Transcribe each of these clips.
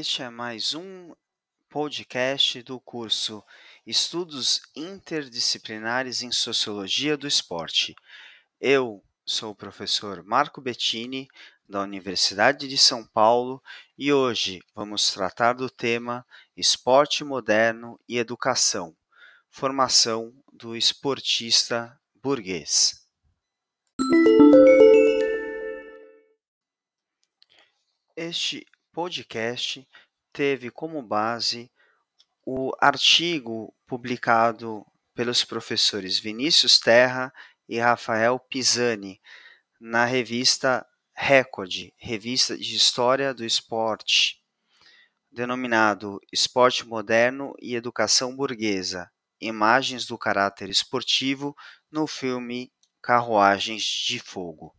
Este é mais um podcast do curso Estudos Interdisciplinares em Sociologia do Esporte. Eu sou o professor Marco Bettini, da Universidade de São Paulo, e hoje vamos tratar do tema Esporte Moderno e Educação formação do esportista burguês. Este podcast teve como base o artigo publicado pelos professores Vinícius Terra e Rafael Pisani na revista Record, Revista de História do Esporte, denominado Esporte Moderno e Educação Burguesa, imagens do caráter esportivo no filme Carruagens de Fogo.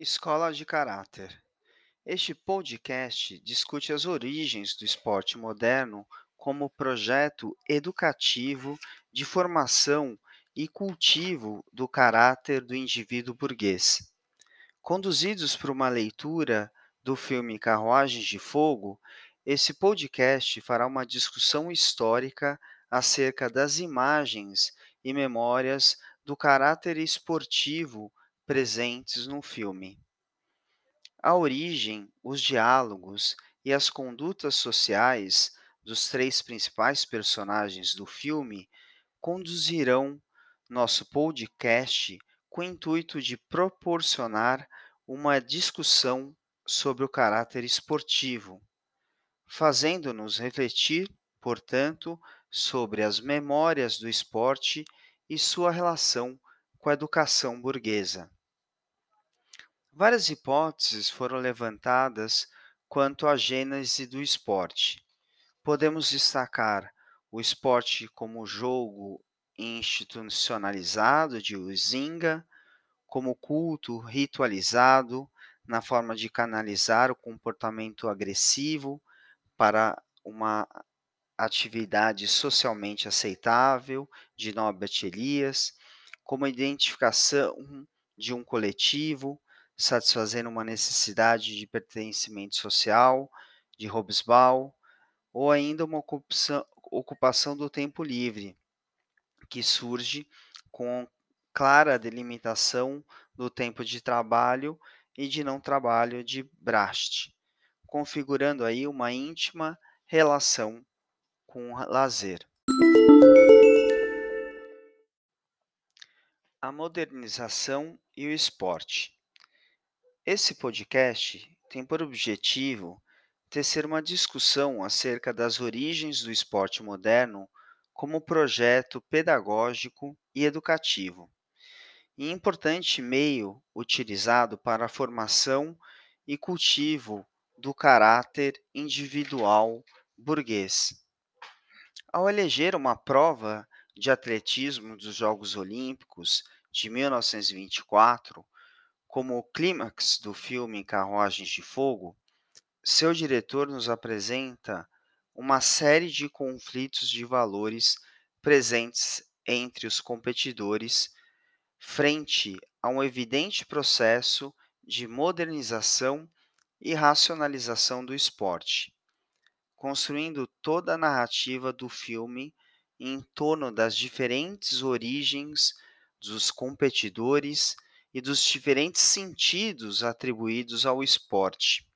Escola de Caráter. Este podcast discute as origens do esporte moderno como projeto educativo de formação e cultivo do caráter do indivíduo burguês. Conduzidos por uma leitura do filme Carruagens de Fogo, esse podcast fará uma discussão histórica acerca das imagens e memórias do caráter esportivo presentes no filme. A origem, os diálogos e as condutas sociais dos três principais personagens do filme conduzirão nosso podcast com o intuito de proporcionar uma discussão sobre o caráter esportivo, fazendo-nos refletir, portanto, sobre as memórias do esporte e sua relação com a educação burguesa. Várias hipóteses foram levantadas quanto à gênese do esporte. Podemos destacar o esporte como jogo institucionalizado de Uzinga, como culto ritualizado na forma de canalizar o comportamento agressivo para uma atividade socialmente aceitável de Norbert Elias, como identificação de um coletivo satisfazendo uma necessidade de pertencimento social, de Hobsbawm, ou ainda uma ocupação, ocupação do tempo livre, que surge com clara delimitação do tempo de trabalho e de não trabalho de Brast, configurando aí uma íntima relação com o lazer. A modernização e o esporte. Esse podcast tem por objetivo tecer uma discussão acerca das origens do esporte moderno como projeto pedagógico e educativo, e importante meio utilizado para a formação e cultivo do caráter individual burguês. Ao eleger uma prova de atletismo dos Jogos Olímpicos de 1924 como o clímax do filme Carruagens de Fogo, seu diretor nos apresenta uma série de conflitos de valores presentes entre os competidores frente a um evidente processo de modernização e racionalização do esporte, construindo toda a narrativa do filme em torno das diferentes origens dos competidores e dos diferentes sentidos atribuídos ao esporte,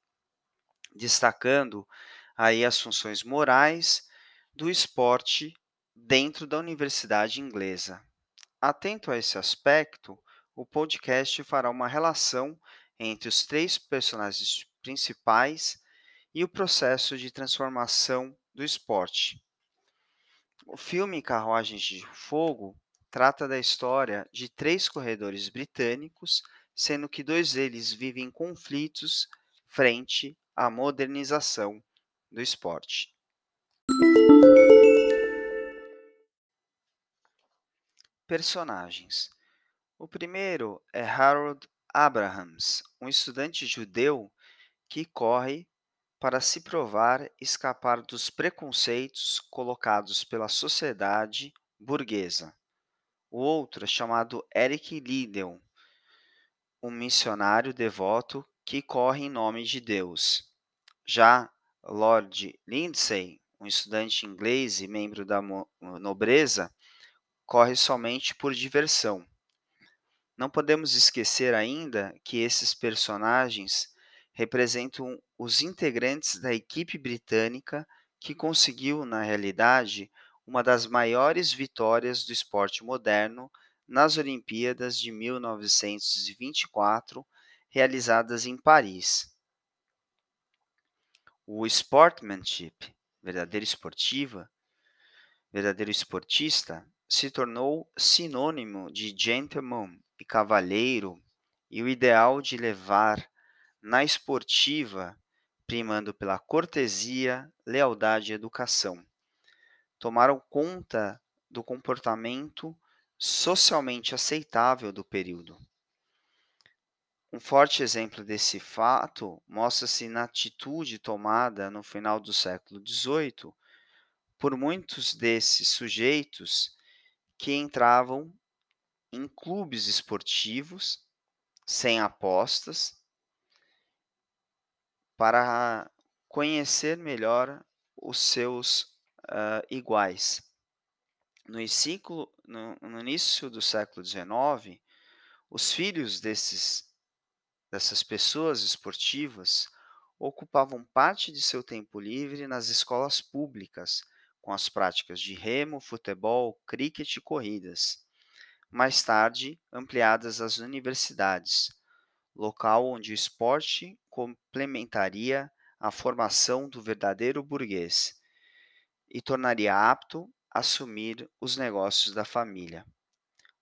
destacando aí as funções morais do esporte dentro da universidade inglesa. Atento a esse aspecto, o podcast fará uma relação entre os três personagens principais e o processo de transformação do esporte. O filme Carruagens de Fogo trata da história de três corredores britânicos, sendo que dois deles vivem conflitos frente à modernização do esporte. Personagens: O primeiro é Harold Abrahams, um estudante judeu que corre para se provar escapar dos preconceitos colocados pela sociedade burguesa. O outro é chamado Eric Liddell, um missionário devoto que corre em nome de Deus. Já Lord Lindsay, um estudante inglês e membro da nobreza, corre somente por diversão. Não podemos esquecer ainda que esses personagens representam os integrantes da equipe britânica que conseguiu, na realidade, uma das maiores vitórias do esporte moderno nas Olimpíadas de 1924, realizadas em Paris. O sportsmanship, verdadeiro esportiva, verdadeiro esportista, se tornou sinônimo de gentleman e cavalheiro e o ideal de levar na esportiva, primando pela cortesia, lealdade e educação. Tomaram conta do comportamento socialmente aceitável do período. Um forte exemplo desse fato mostra-se na atitude tomada no final do século XVIII por muitos desses sujeitos que entravam em clubes esportivos sem apostas para conhecer melhor os seus uh, iguais. No, ciclo, no, no início do século XIX, os filhos desses, dessas pessoas esportivas ocupavam parte de seu tempo livre nas escolas públicas, com as práticas de remo, futebol, cricket e corridas. Mais tarde, ampliadas às universidades, local onde o esporte complementaria a formação do verdadeiro burguês e tornaria apto a assumir os negócios da família.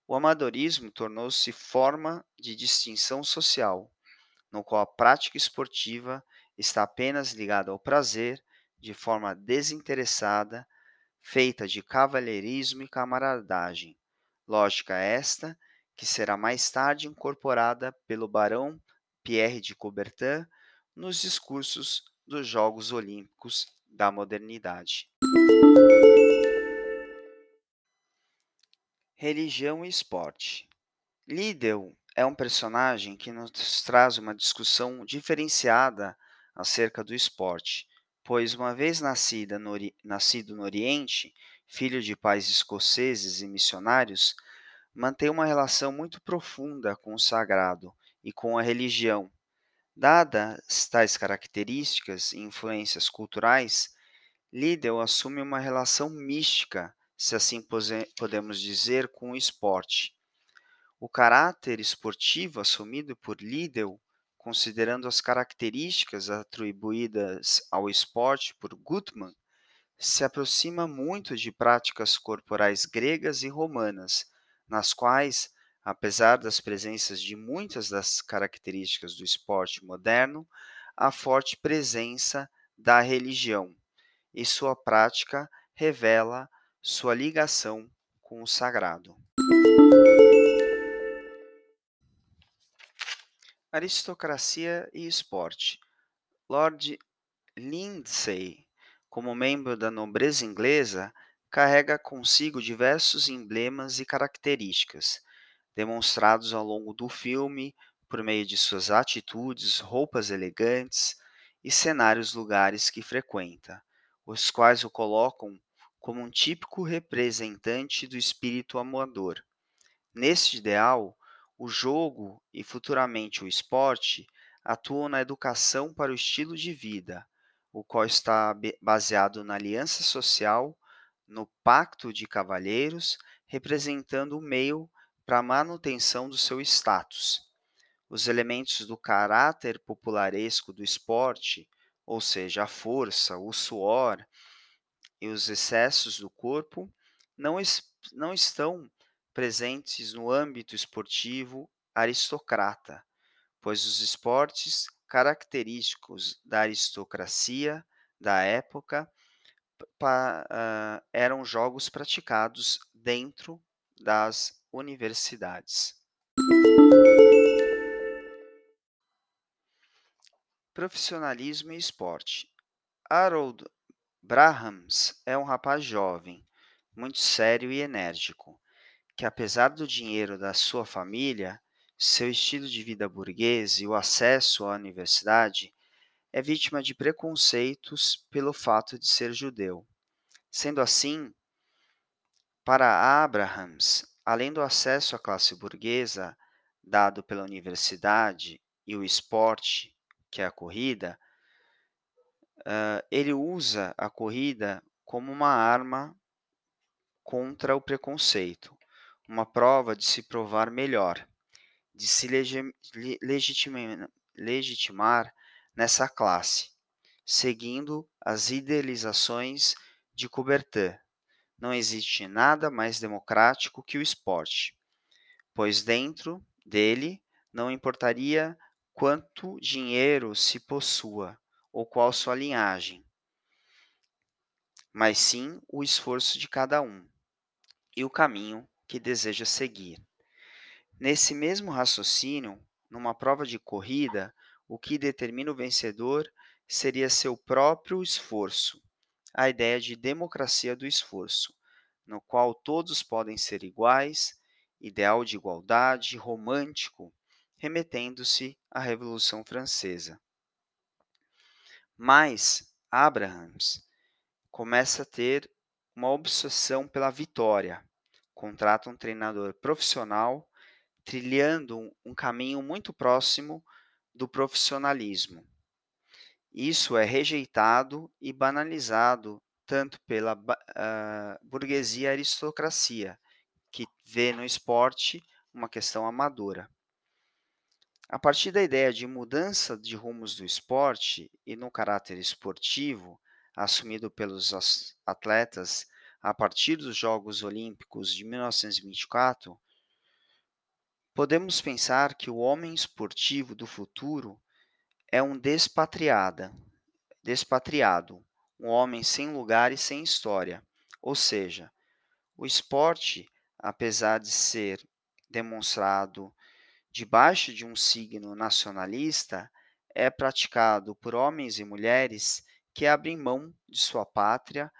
O amadorismo tornou-se forma de distinção social, no qual a prática esportiva está apenas ligada ao prazer, de forma desinteressada, feita de cavalheirismo e camaradagem. Lógica esta que será mais tarde incorporada pelo barão Pierre de Coubertin nos discursos dos Jogos Olímpicos da modernidade. Religião e esporte. Liddell é um personagem que nos traz uma discussão diferenciada acerca do esporte, pois, uma vez nascida no, nascido no Oriente, filho de pais escoceses e missionários, mantém uma relação muito profunda com o sagrado e com a religião. Dadas tais características e influências culturais, Liddell assume uma relação mística, se assim podemos dizer, com o esporte. O caráter esportivo assumido por Liddell, considerando as características atribuídas ao esporte por Gutmann, se aproxima muito de práticas corporais gregas e romanas, nas quais, apesar das presenças de muitas das características do esporte moderno, há forte presença da religião, e sua prática revela sua ligação com o sagrado. Aristocracia e esporte. Lord Lindsay, como membro da nobreza inglesa, carrega consigo diversos emblemas e características, demonstrados ao longo do filme por meio de suas atitudes, roupas elegantes e cenários lugares que frequenta, os quais o colocam como um típico representante do espírito amador. Neste ideal, o jogo e futuramente o esporte atuam na educação para o estilo de vida, o qual está baseado na aliança social no Pacto de Cavalheiros, representando o meio para a manutenção do seu status. Os elementos do caráter popularesco do esporte, ou seja, a força, o suor e os excessos do corpo, não, não estão presentes no âmbito esportivo aristocrata, pois os esportes característicos da aristocracia da época pa, uh, eram jogos praticados dentro das universidades. Profissionalismo e esporte. Harold Brahams é um rapaz jovem, muito sério e enérgico, que apesar do dinheiro da sua família, seu estilo de vida burguês e o acesso à universidade, é vítima de preconceitos pelo fato de ser judeu. Sendo assim, para Abrahams, além do acesso à classe burguesa dado pela universidade e o esporte, que é a corrida, uh, ele usa a corrida como uma arma contra o preconceito, uma prova de se provar melhor, de se legitimar, legitimar nessa classe, seguindo as idealizações de Coubertin. Não existe nada mais democrático que o esporte, pois dentro dele não importaria quanto dinheiro se possua ou qual sua linhagem, mas sim o esforço de cada um e o caminho que deseja seguir. Nesse mesmo raciocínio, numa prova de corrida, o que determina o vencedor seria seu próprio esforço, a ideia de democracia do esforço, no qual todos podem ser iguais, ideal de igualdade romântico, remetendo-se à Revolução Francesa. Mas Abrahams começa a ter uma obsessão pela vitória, contrata um treinador profissional, trilhando um caminho muito próximo do profissionalismo. Isso é rejeitado e banalizado tanto pela uh, burguesia e aristocracia, que vê no esporte uma questão amadora. A partir da ideia de mudança de rumos do esporte e no caráter esportivo assumido pelos atletas a partir dos Jogos Olímpicos de 1924, podemos pensar que o homem esportivo do futuro é um despatriada, despatriado, um homem sem lugar e sem história. Ou seja, o esporte, apesar de ser demonstrado debaixo de um signo nacionalista, é praticado por homens e mulheres que abrem mão de sua pátria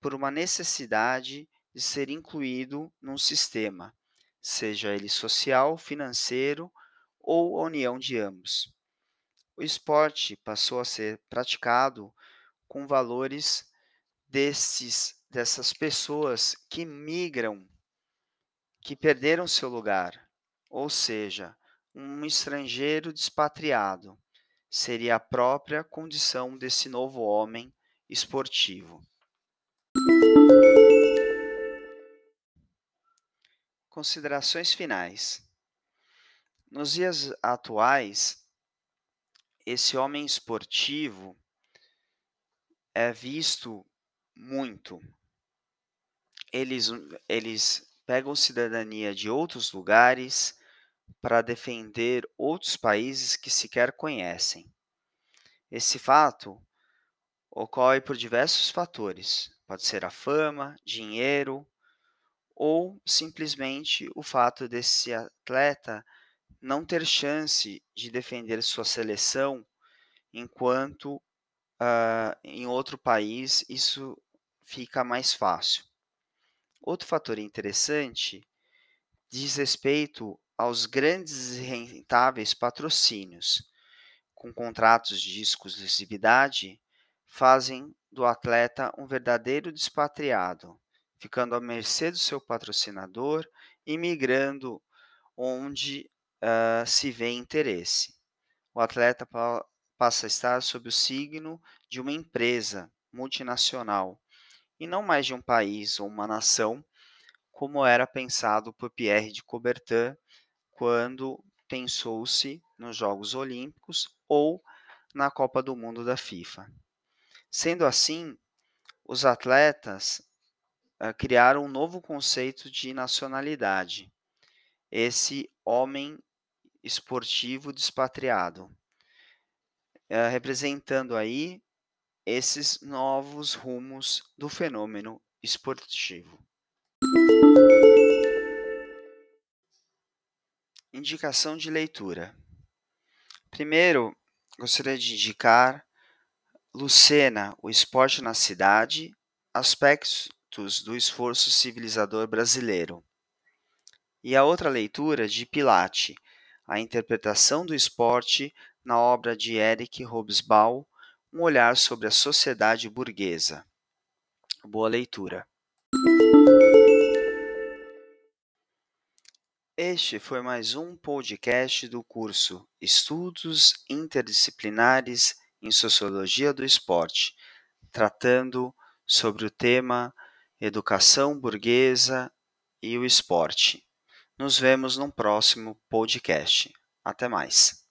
por uma necessidade de ser incluído num sistema, seja ele social, financeiro ou a união de ambos. O esporte passou a ser praticado com valores desses dessas pessoas que migram, que perderam seu lugar, ou seja, um estrangeiro despatriado seria a própria condição desse novo homem esportivo. Considerações finais. Nos dias atuais, esse homem esportivo é visto muito. Eles, eles pegam cidadania de outros lugares para defender outros países que sequer conhecem. Esse fato ocorre por diversos fatores. Pode ser a fama, dinheiro, ou simplesmente o fato desse atleta não ter chance de defender sua seleção enquanto uh, em outro país isso fica mais fácil. Outro fator interessante diz respeito aos grandes e rentáveis patrocínios, com contratos de exclusividade, fazem do atleta um verdadeiro despatriado ficando à mercê do seu patrocinador e migrando onde uh, se vê interesse. O atleta pa passa a estar sob o signo de uma empresa multinacional e não mais de um país ou uma nação, como era pensado por Pierre de Coubertin quando pensou-se nos Jogos Olímpicos ou na Copa do Mundo da FIFA. Sendo assim, os atletas uh, criar um novo conceito de nacionalidade. Esse homem esportivo despatriado, uh, representando aí esses novos rumos do fenômeno esportivo. Indicação de leitura. Primeiro, gostaria de indicar Lucena, o esporte na cidade, aspectos do esforço civilizador brasileiro. E a outra leitura de Pilate, a interpretação do esporte na obra de Eric Hobsbawm, Um olhar sobre a sociedade burguesa. Boa leitura. Este foi mais um podcast do curso Estudos Interdisciplinares em Sociologia do Esporte, tratando sobre o tema Educação Burguesa e o Esporte. Nos vemos no próximo podcast. Até mais.